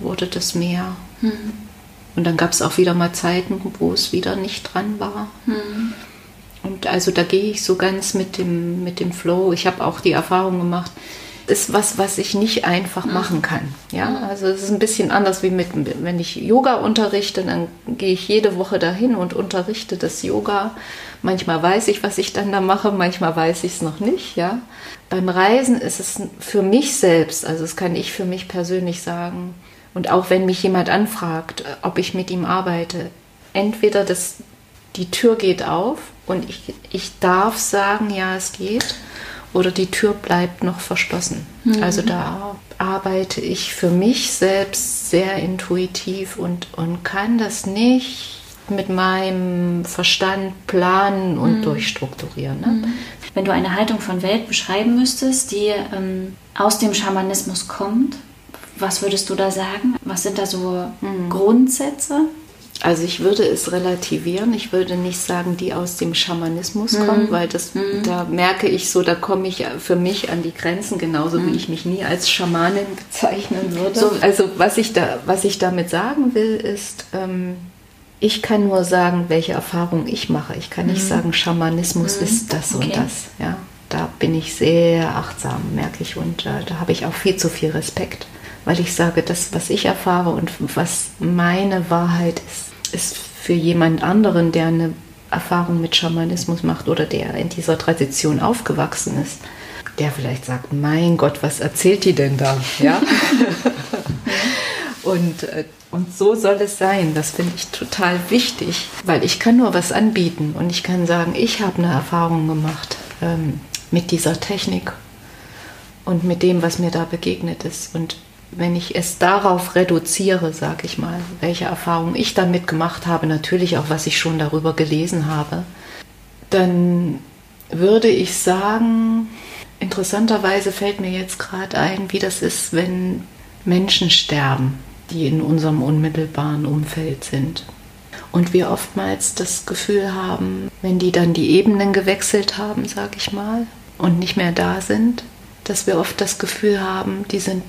wurde das mehr. Mhm. Und dann gab es auch wieder mal Zeiten, wo es wieder nicht dran war. Mhm. Und also da gehe ich so ganz mit dem, mit dem Flow. Ich habe auch die Erfahrung gemacht, ist was, was ich nicht einfach mhm. machen kann. Ja, mhm. also es ist ein bisschen anders wie mit, wenn ich Yoga unterrichte, dann gehe ich jede Woche dahin und unterrichte das Yoga. Manchmal weiß ich, was ich dann da mache, manchmal weiß ich es noch nicht. Ja, beim Reisen ist es für mich selbst, also das kann ich für mich persönlich sagen. Und auch wenn mich jemand anfragt, ob ich mit ihm arbeite, entweder das, die Tür geht auf und ich, ich darf sagen, ja, es geht oder die Tür bleibt noch verschlossen. Mhm. Also da arbeite ich für mich selbst sehr intuitiv und, und kann das nicht mit meinem Verstand planen und mhm. durchstrukturieren. Ne? Mhm. Wenn du eine Haltung von Welt beschreiben müsstest, die ähm, aus dem Schamanismus kommt, was würdest du da sagen? Was sind da so mhm. Grundsätze? Also ich würde es relativieren. Ich würde nicht sagen, die aus dem Schamanismus mhm. kommen, weil das, mhm. da merke ich so, da komme ich für mich an die Grenzen, genauso mhm. wie ich mich nie als Schamanin bezeichnen würde. So, also was ich, da, was ich damit sagen will, ist, ähm, ich kann nur sagen, welche Erfahrung ich mache. Ich kann nicht mhm. sagen, Schamanismus mhm. ist das okay. und das. Ja, da bin ich sehr achtsam, merke ich, und äh, da habe ich auch viel zu viel Respekt weil ich sage, das, was ich erfahre und was meine Wahrheit ist, ist für jemand anderen, der eine Erfahrung mit Schamanismus macht oder der in dieser Tradition aufgewachsen ist, der vielleicht sagt, mein Gott, was erzählt die denn da? Ja? und, äh, und so soll es sein. Das finde ich total wichtig, weil ich kann nur was anbieten und ich kann sagen, ich habe eine Erfahrung gemacht ähm, mit dieser Technik und mit dem, was mir da begegnet ist. Und wenn ich es darauf reduziere, sage ich mal, welche Erfahrungen ich damit gemacht habe, natürlich auch, was ich schon darüber gelesen habe, dann würde ich sagen, interessanterweise fällt mir jetzt gerade ein, wie das ist, wenn Menschen sterben, die in unserem unmittelbaren Umfeld sind. Und wir oftmals das Gefühl haben, wenn die dann die Ebenen gewechselt haben, sage ich mal, und nicht mehr da sind, dass wir oft das Gefühl haben, die sind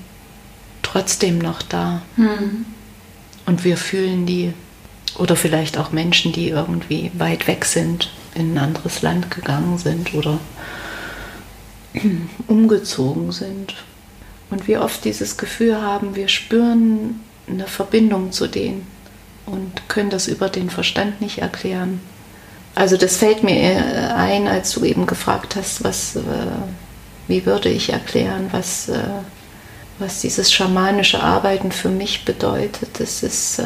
trotzdem noch da. Mhm. Und wir fühlen die. Oder vielleicht auch Menschen, die irgendwie weit weg sind, in ein anderes Land gegangen sind oder umgezogen sind. Und wir oft dieses Gefühl haben, wir spüren eine Verbindung zu denen und können das über den Verstand nicht erklären. Also das fällt mir ein, als du eben gefragt hast, was, äh, wie würde ich erklären, was äh, was dieses schamanische Arbeiten für mich bedeutet. Es ist, äh,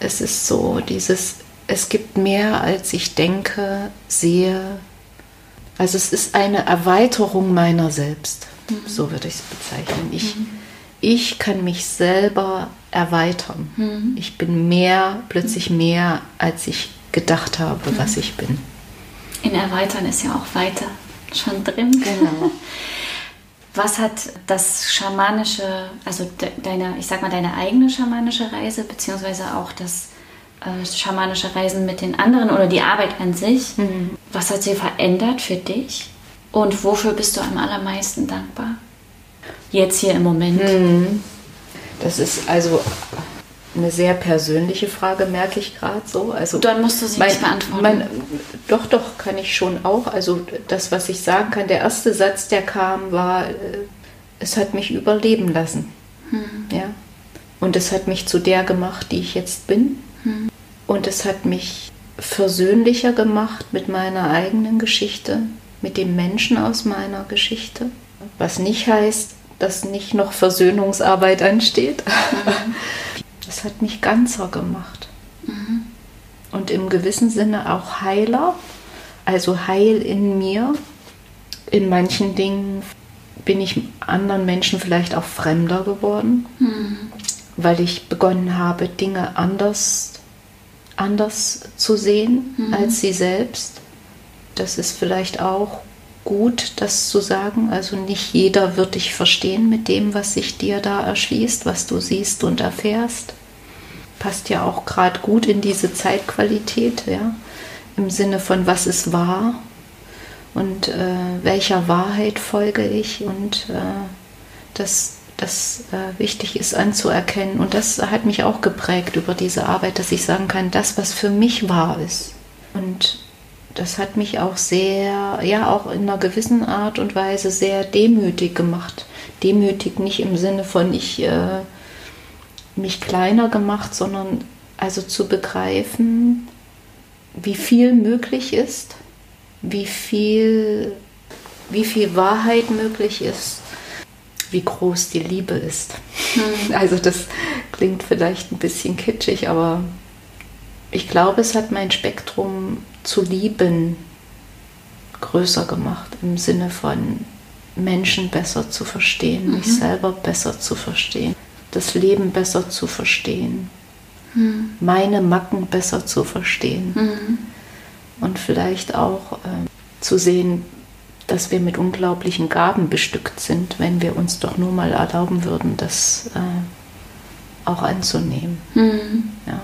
es ist so, dieses, es gibt mehr, als ich denke, sehe. Also es ist eine Erweiterung meiner selbst, mhm. so würde ich es bezeichnen. Ich, mhm. ich kann mich selber erweitern. Mhm. Ich bin mehr, plötzlich mehr, als ich gedacht habe, was mhm. ich bin. In Erweitern ist ja auch weiter schon drin. Genau. Was hat das schamanische, also deine, ich sag mal, deine eigene schamanische Reise, beziehungsweise auch das äh, schamanische Reisen mit den anderen oder die Arbeit an sich, mhm. was hat sie verändert für dich? Und wofür bist du am allermeisten dankbar? Jetzt hier im Moment. Mhm. Das ist also eine sehr persönliche Frage, merke ich gerade so. Also Dann musst du sie mein, nicht beantworten. Mein, doch, doch, kann ich schon auch. Also das, was ich sagen kann, der erste Satz, der kam, war, äh, es hat mich überleben lassen. Hm. Ja? Und es hat mich zu der gemacht, die ich jetzt bin. Hm. Und es hat mich versöhnlicher gemacht mit meiner eigenen Geschichte, mit dem Menschen aus meiner Geschichte. Was nicht heißt, dass nicht noch Versöhnungsarbeit ansteht. Mhm. Das hat mich ganzer gemacht. Mhm. Und im gewissen Sinne auch heiler. also heil in mir. In manchen Dingen bin ich anderen Menschen vielleicht auch fremder geworden, mhm. weil ich begonnen habe, Dinge anders, anders zu sehen mhm. als sie selbst. Das ist vielleicht auch gut, das zu sagen. Also nicht jeder wird dich verstehen mit dem, was sich dir da erschließt, was du siehst und erfährst. Passt ja auch gerade gut in diese Zeitqualität, ja im Sinne von was ist wahr und äh, welcher Wahrheit folge ich und äh, dass das äh, wichtig ist anzuerkennen. Und das hat mich auch geprägt über diese Arbeit, dass ich sagen kann, das, was für mich wahr ist. Und das hat mich auch sehr, ja, auch in einer gewissen Art und Weise sehr demütig gemacht. Demütig nicht im Sinne von ich äh, mich kleiner gemacht, sondern also zu begreifen, wie viel möglich ist, wie viel, wie viel Wahrheit möglich ist, wie groß die Liebe ist. Mhm. Also das klingt vielleicht ein bisschen kitschig, aber ich glaube, es hat mein Spektrum zu lieben größer gemacht im Sinne von Menschen besser zu verstehen, mhm. mich selber besser zu verstehen, das Leben besser zu verstehen mhm. meine Macken besser zu verstehen. Mhm. Und vielleicht auch äh, zu sehen, dass wir mit unglaublichen Gaben bestückt sind, wenn wir uns doch nur mal erlauben würden, das äh, auch anzunehmen. Mhm. Ja.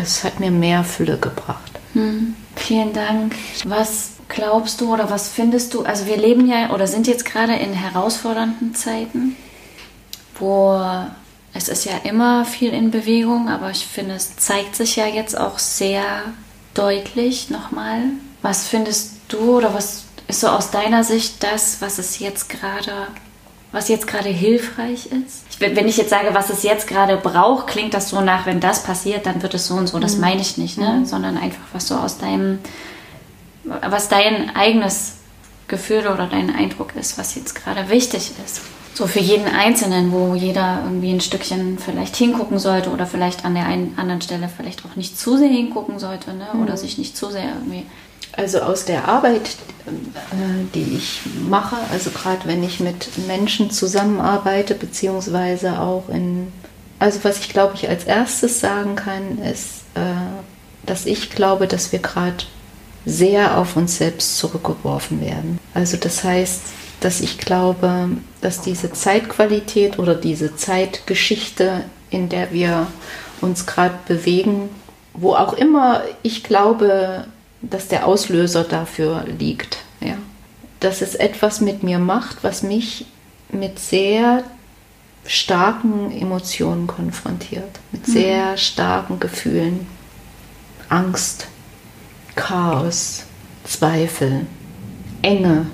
Es hat mir mehr Fülle gebracht. Mhm. Vielen Dank. Was glaubst du oder was findest du? Also wir leben ja oder sind jetzt gerade in herausfordernden Zeiten, wo es ist ja immer viel in Bewegung, aber ich finde, es zeigt sich ja jetzt auch sehr deutlich nochmal. Was findest du oder was ist so aus deiner Sicht das, was es jetzt gerade, was jetzt gerade hilfreich ist? Wenn ich jetzt sage, was es jetzt gerade braucht, klingt das so nach, wenn das passiert, dann wird es so und so. Das mhm. meine ich nicht, ne? Mhm. sondern einfach was so aus deinem, was dein eigenes Gefühl oder dein Eindruck ist, was jetzt gerade wichtig ist so für jeden Einzelnen, wo jeder irgendwie ein Stückchen vielleicht hingucken sollte oder vielleicht an der einen anderen Stelle vielleicht auch nicht zu sehr hingucken sollte ne? oder mhm. sich nicht zu sehr irgendwie. Also aus der Arbeit, äh, die ich mache, also gerade wenn ich mit Menschen zusammenarbeite, beziehungsweise auch in, also was ich glaube ich als erstes sagen kann, ist, äh, dass ich glaube, dass wir gerade sehr auf uns selbst zurückgeworfen werden. Also das heißt, dass ich glaube, dass diese Zeitqualität oder diese Zeitgeschichte, in der wir uns gerade bewegen, wo auch immer ich glaube, dass der Auslöser dafür liegt, ja, dass es etwas mit mir macht, was mich mit sehr starken Emotionen konfrontiert, mit mhm. sehr starken Gefühlen, Angst, Chaos, Zweifel, Enge,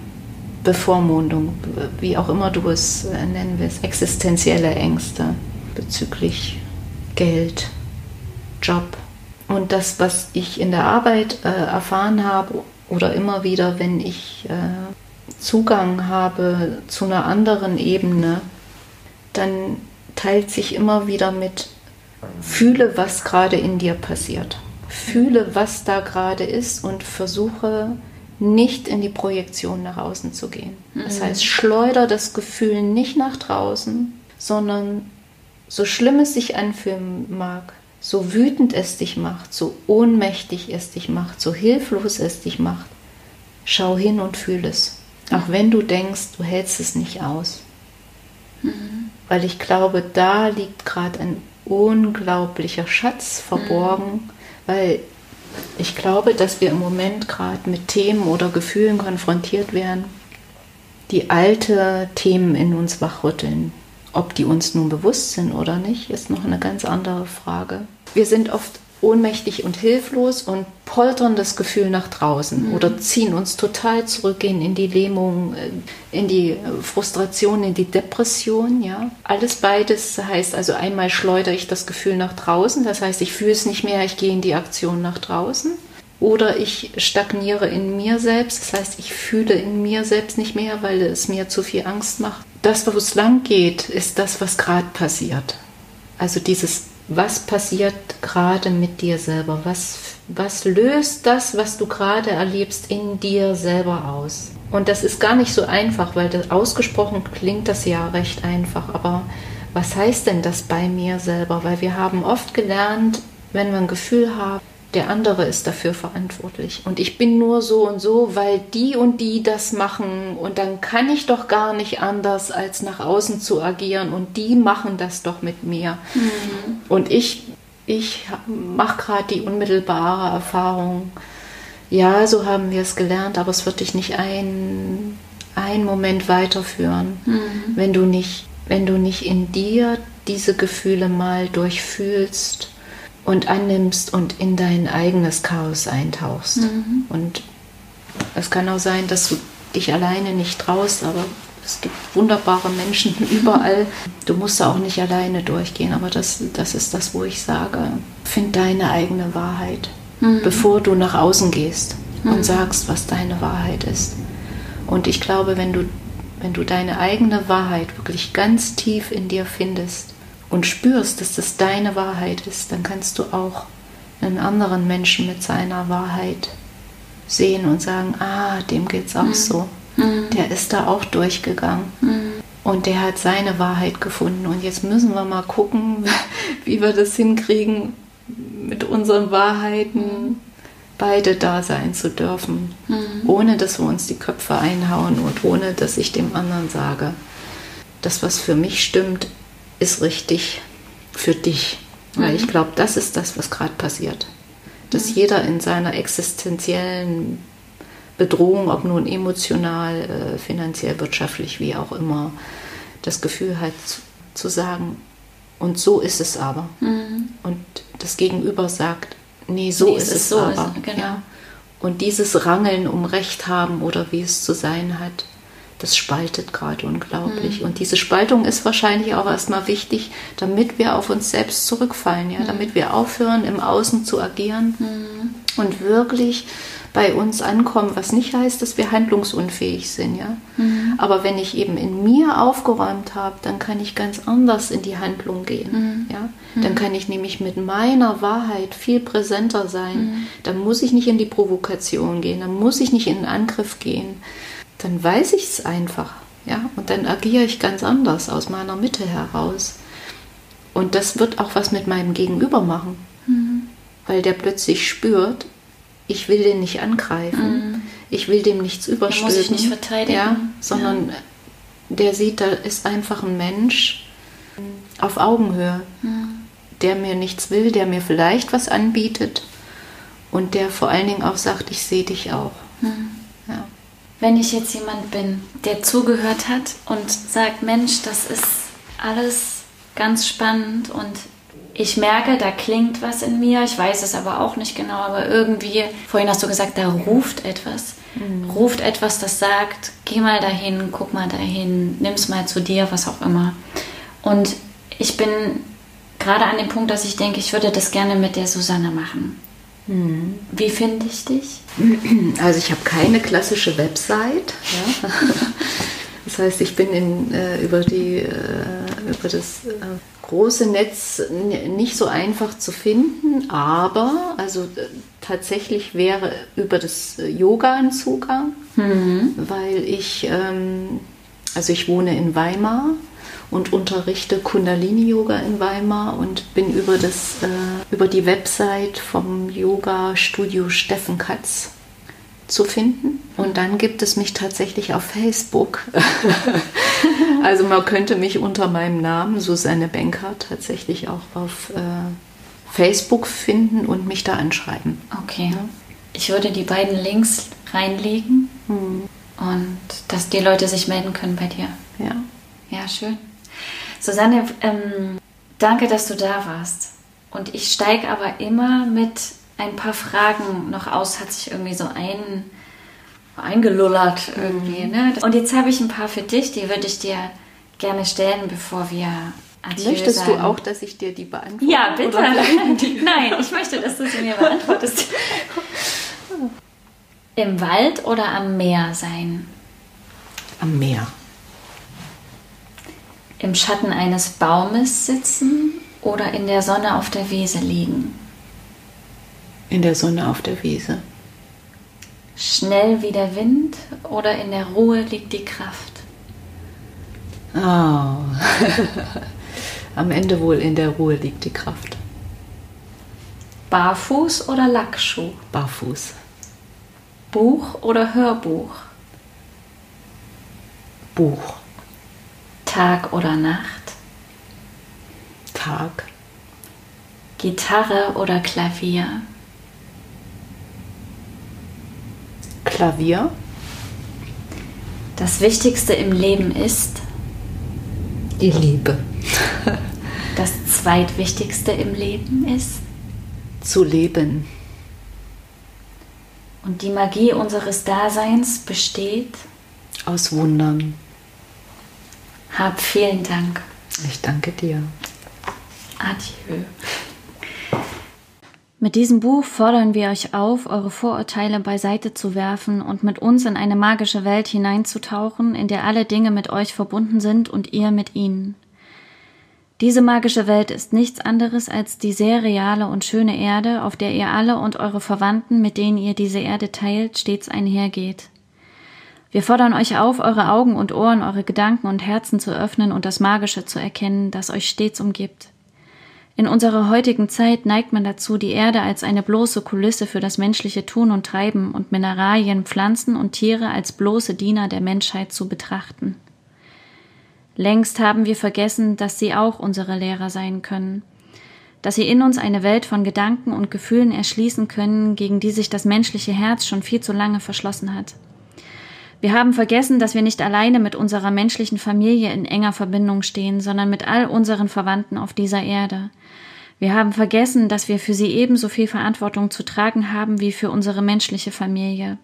Bevormundung, wie auch immer du es äh, nennen willst, existenzielle Ängste bezüglich Geld, Job. Und das, was ich in der Arbeit äh, erfahren habe oder immer wieder, wenn ich äh, Zugang habe zu einer anderen Ebene, dann teilt sich immer wieder mit, fühle, was gerade in dir passiert. Fühle, was da gerade ist und versuche nicht in die Projektion nach außen zu gehen. Das mhm. heißt, schleuder das Gefühl nicht nach draußen, sondern so schlimm es sich anfühlen mag, so wütend es dich macht, so ohnmächtig es dich macht, so hilflos es dich macht, schau hin und fühl es. Auch wenn du denkst, du hältst es nicht aus. Mhm. Weil ich glaube, da liegt gerade ein unglaublicher Schatz verborgen, mhm. weil ich glaube, dass wir im Moment gerade mit Themen oder Gefühlen konfrontiert werden, die alte Themen in uns wachrütteln. Ob die uns nun bewusst sind oder nicht, ist noch eine ganz andere Frage. Wir sind oft ohnmächtig und hilflos und poltern das Gefühl nach draußen mhm. oder ziehen uns total zurück in die Lähmung, äh, in die Frustration, in die Depression. Ja, alles beides heißt also einmal schleudere ich das Gefühl nach draußen, das heißt ich fühle es nicht mehr, ich gehe in die Aktion nach draußen. Oder ich stagniere in mir selbst, das heißt, ich fühle in mir selbst nicht mehr, weil es mir zu viel Angst macht. Das, wo es lang geht, ist das, was gerade passiert. Also dieses was passiert gerade mit dir selber? Was, was löst das, was du gerade erlebst, in dir selber aus? Und das ist gar nicht so einfach, weil das, ausgesprochen klingt das ja recht einfach. Aber was heißt denn das bei mir selber? Weil wir haben oft gelernt, wenn wir ein Gefühl haben, der andere ist dafür verantwortlich. Und ich bin nur so und so, weil die und die das machen. Und dann kann ich doch gar nicht anders, als nach außen zu agieren. Und die machen das doch mit mir. Mhm. Und ich, ich mache gerade die unmittelbare Erfahrung. Ja, so haben wir es gelernt, aber es wird dich nicht ein, ein Moment weiterführen, mhm. wenn du nicht, wenn du nicht in dir diese Gefühle mal durchfühlst und annimmst und in dein eigenes Chaos eintauchst. Mhm. Und es kann auch sein, dass du dich alleine nicht traust, aber es gibt wunderbare Menschen überall. Du musst da auch nicht alleine durchgehen, aber das, das ist das, wo ich sage, find deine eigene Wahrheit, mhm. bevor du nach außen gehst mhm. und sagst, was deine Wahrheit ist. Und ich glaube, wenn du, wenn du deine eigene Wahrheit wirklich ganz tief in dir findest, und spürst, dass das deine Wahrheit ist, dann kannst du auch einen anderen Menschen mit seiner Wahrheit sehen und sagen, ah, dem geht's auch mhm. so. Mhm. Der ist da auch durchgegangen. Mhm. Und der hat seine Wahrheit gefunden. Und jetzt müssen wir mal gucken, wie wir das hinkriegen, mit unseren Wahrheiten beide da sein zu dürfen, mhm. ohne dass wir uns die Köpfe einhauen und ohne dass ich dem anderen sage, das, was für mich stimmt, ist richtig für dich. Weil mhm. ich glaube, das ist das, was gerade passiert. Dass mhm. jeder in seiner existenziellen Bedrohung, ob nun emotional, äh, finanziell, wirtschaftlich, wie auch immer, das Gefühl hat zu, sagen, und so ist es aber. Mhm. Und das Gegenüber sagt, nee, so nee, ist es, so aber. Ist, genau. ja. Und dieses Rangeln um Recht haben oder wie es zu sein hat, das spaltet gerade unglaublich. Mhm. Und diese Spaltung ist wahrscheinlich auch erstmal wichtig, damit wir auf uns selbst zurückfallen, ja, mhm. damit wir aufhören, im Außen zu agieren mhm. und wirklich bei uns ankommen, was nicht heißt, dass wir handlungsunfähig sind, ja. Mhm. Aber wenn ich eben in mir aufgeräumt habe, dann kann ich ganz anders in die Handlung gehen, mhm. ja. Dann mhm. kann ich nämlich mit meiner Wahrheit viel präsenter sein. Dann muss ich nicht in die Provokation gehen, dann muss ich nicht in den Angriff gehen dann weiß ich es einfach. Ja? Und dann agiere ich ganz anders aus meiner Mitte heraus. Und das wird auch was mit meinem Gegenüber machen. Mhm. Weil der plötzlich spürt, ich will den nicht angreifen, mhm. ich will dem nichts überstülpen. muss ich nicht verteidigen. Ja, sondern ja. der sieht, da ist einfach ein Mensch auf Augenhöhe, mhm. der mir nichts will, der mir vielleicht was anbietet und der vor allen Dingen auch sagt, ich sehe dich auch. Mhm wenn ich jetzt jemand bin, der zugehört hat und sagt, Mensch, das ist alles ganz spannend und ich merke, da klingt was in mir, ich weiß es aber auch nicht genau, aber irgendwie, vorhin hast du gesagt, da ruft etwas. Mhm. Ruft etwas, das sagt, geh mal dahin, guck mal dahin, nimm's mal zu dir, was auch immer. Und ich bin gerade an dem Punkt, dass ich denke, ich würde das gerne mit der Susanne machen. Mhm. Wie finde ich dich? Also ich habe keine klassische Website. Ja. Das heißt, ich bin in, äh, über, die, äh, über das äh, große Netz nicht so einfach zu finden, aber also äh, tatsächlich wäre über das äh, Yoga ein Zugang, mhm. weil ich, ähm, also ich wohne in Weimar und unterrichte Kundalini-Yoga in Weimar und bin über, das, äh, über die Website vom Yoga-Studio Steffen Katz zu finden. Und dann gibt es mich tatsächlich auf Facebook. also man könnte mich unter meinem Namen, Susanne Benker, tatsächlich auch auf äh, Facebook finden und mich da anschreiben. Okay. Ja. Ich würde die beiden Links reinlegen hm. und dass die Leute sich melden können bei dir. Ja. Ja, schön. Susanne, ähm, danke, dass du da warst. Und ich steige aber immer mit ein paar Fragen noch aus, hat sich irgendwie so ein, eingelullert irgendwie. Mhm. Ne? Und jetzt habe ich ein paar für dich, die würde ich dir gerne stellen, bevor wir Adieu Möchtest sagen. du auch, dass ich dir die beantworte? Ja, bitte. Nein, ich möchte, dass du sie mir beantwortest. Im Wald oder am Meer sein? Am Meer im Schatten eines Baumes sitzen oder in der Sonne auf der Wiese liegen? In der Sonne auf der Wiese. Schnell wie der Wind oder in der Ruhe liegt die Kraft? Oh. Am Ende wohl in der Ruhe liegt die Kraft. Barfuß oder Lackschuh? Barfuß. Buch oder Hörbuch? Buch. Tag oder Nacht? Tag. Gitarre oder Klavier? Klavier. Das Wichtigste im Leben ist die Liebe. das Zweitwichtigste im Leben ist zu leben. Und die Magie unseres Daseins besteht aus Wundern. Hab vielen Dank. Ich danke dir. Adieu. Mit diesem Buch fordern wir euch auf, eure Vorurteile beiseite zu werfen und mit uns in eine magische Welt hineinzutauchen, in der alle Dinge mit euch verbunden sind und ihr mit ihnen. Diese magische Welt ist nichts anderes als die sehr reale und schöne Erde, auf der ihr alle und eure Verwandten, mit denen ihr diese Erde teilt, stets einhergeht. Wir fordern euch auf, eure Augen und Ohren, eure Gedanken und Herzen zu öffnen und das Magische zu erkennen, das euch stets umgibt. In unserer heutigen Zeit neigt man dazu, die Erde als eine bloße Kulisse für das menschliche Tun und Treiben und Mineralien, Pflanzen und Tiere als bloße Diener der Menschheit zu betrachten. Längst haben wir vergessen, dass sie auch unsere Lehrer sein können, dass sie in uns eine Welt von Gedanken und Gefühlen erschließen können, gegen die sich das menschliche Herz schon viel zu lange verschlossen hat. Wir haben vergessen, dass wir nicht alleine mit unserer menschlichen Familie in enger Verbindung stehen, sondern mit all unseren Verwandten auf dieser Erde. Wir haben vergessen, dass wir für sie ebenso viel Verantwortung zu tragen haben wie für unsere menschliche Familie.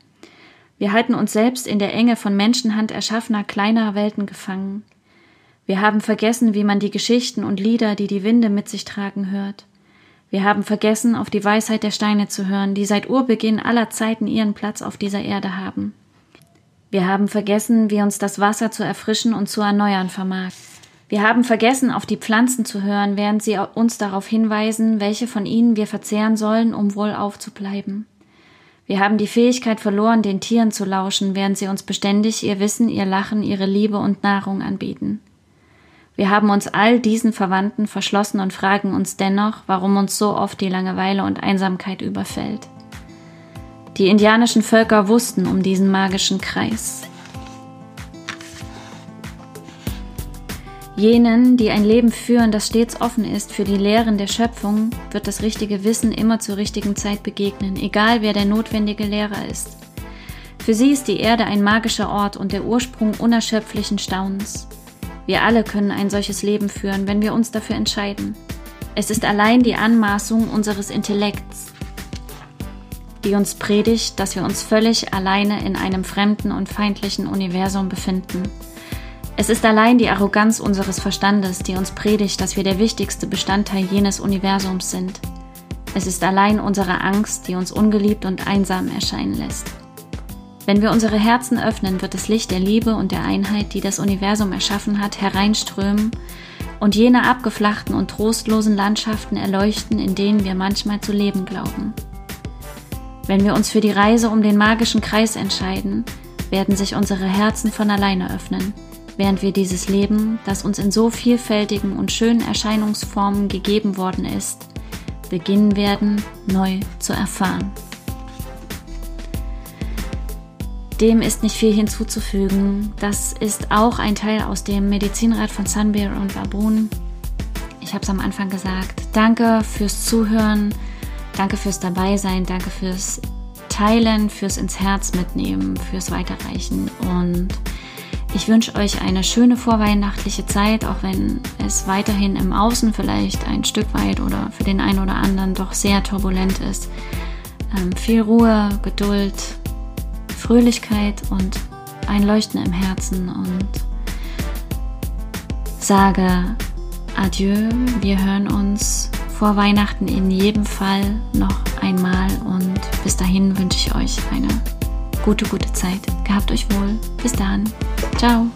Wir halten uns selbst in der Enge von Menschenhand erschaffener kleiner Welten gefangen. Wir haben vergessen, wie man die Geschichten und Lieder, die die Winde mit sich tragen, hört. Wir haben vergessen, auf die Weisheit der Steine zu hören, die seit Urbeginn aller Zeiten ihren Platz auf dieser Erde haben. Wir haben vergessen, wie uns das Wasser zu erfrischen und zu erneuern vermag. Wir haben vergessen, auf die Pflanzen zu hören, während sie uns darauf hinweisen, welche von ihnen wir verzehren sollen, um wohl aufzubleiben. Wir haben die Fähigkeit verloren, den Tieren zu lauschen, während sie uns beständig ihr Wissen, ihr Lachen, ihre Liebe und Nahrung anbieten. Wir haben uns all diesen Verwandten verschlossen und fragen uns dennoch, warum uns so oft die Langeweile und Einsamkeit überfällt. Die indianischen Völker wussten um diesen magischen Kreis. Jenen, die ein Leben führen, das stets offen ist für die Lehren der Schöpfung, wird das richtige Wissen immer zur richtigen Zeit begegnen, egal wer der notwendige Lehrer ist. Für sie ist die Erde ein magischer Ort und der Ursprung unerschöpflichen Staunens. Wir alle können ein solches Leben führen, wenn wir uns dafür entscheiden. Es ist allein die Anmaßung unseres Intellekts, die uns predigt, dass wir uns völlig alleine in einem fremden und feindlichen Universum befinden. Es ist allein die Arroganz unseres Verstandes, die uns predigt, dass wir der wichtigste Bestandteil jenes Universums sind. Es ist allein unsere Angst, die uns ungeliebt und einsam erscheinen lässt. Wenn wir unsere Herzen öffnen, wird das Licht der Liebe und der Einheit, die das Universum erschaffen hat, hereinströmen und jene abgeflachten und trostlosen Landschaften erleuchten, in denen wir manchmal zu leben glauben. Wenn wir uns für die Reise um den magischen Kreis entscheiden, werden sich unsere Herzen von alleine öffnen, während wir dieses Leben, das uns in so vielfältigen und schönen Erscheinungsformen gegeben worden ist, beginnen werden, neu zu erfahren. Dem ist nicht viel hinzuzufügen. Das ist auch ein Teil aus dem Medizinrat von Sunbear und Baboon. Ich habe es am Anfang gesagt. Danke fürs Zuhören. Danke fürs Dabeisein, danke fürs Teilen, fürs ins Herz mitnehmen, fürs Weiterreichen und ich wünsche euch eine schöne vorweihnachtliche Zeit, auch wenn es weiterhin im Außen vielleicht ein Stück weit oder für den einen oder anderen doch sehr turbulent ist. Ähm, viel Ruhe, Geduld, Fröhlichkeit und ein Leuchten im Herzen und sage Adieu. Wir hören uns vor Weihnachten in jedem Fall noch einmal und bis dahin wünsche ich euch eine gute, gute Zeit. Gehabt euch wohl. Bis dann. Ciao.